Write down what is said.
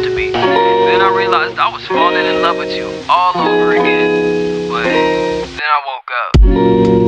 used to be. Then I realized I was falling in love with you all over again. But then I woke up.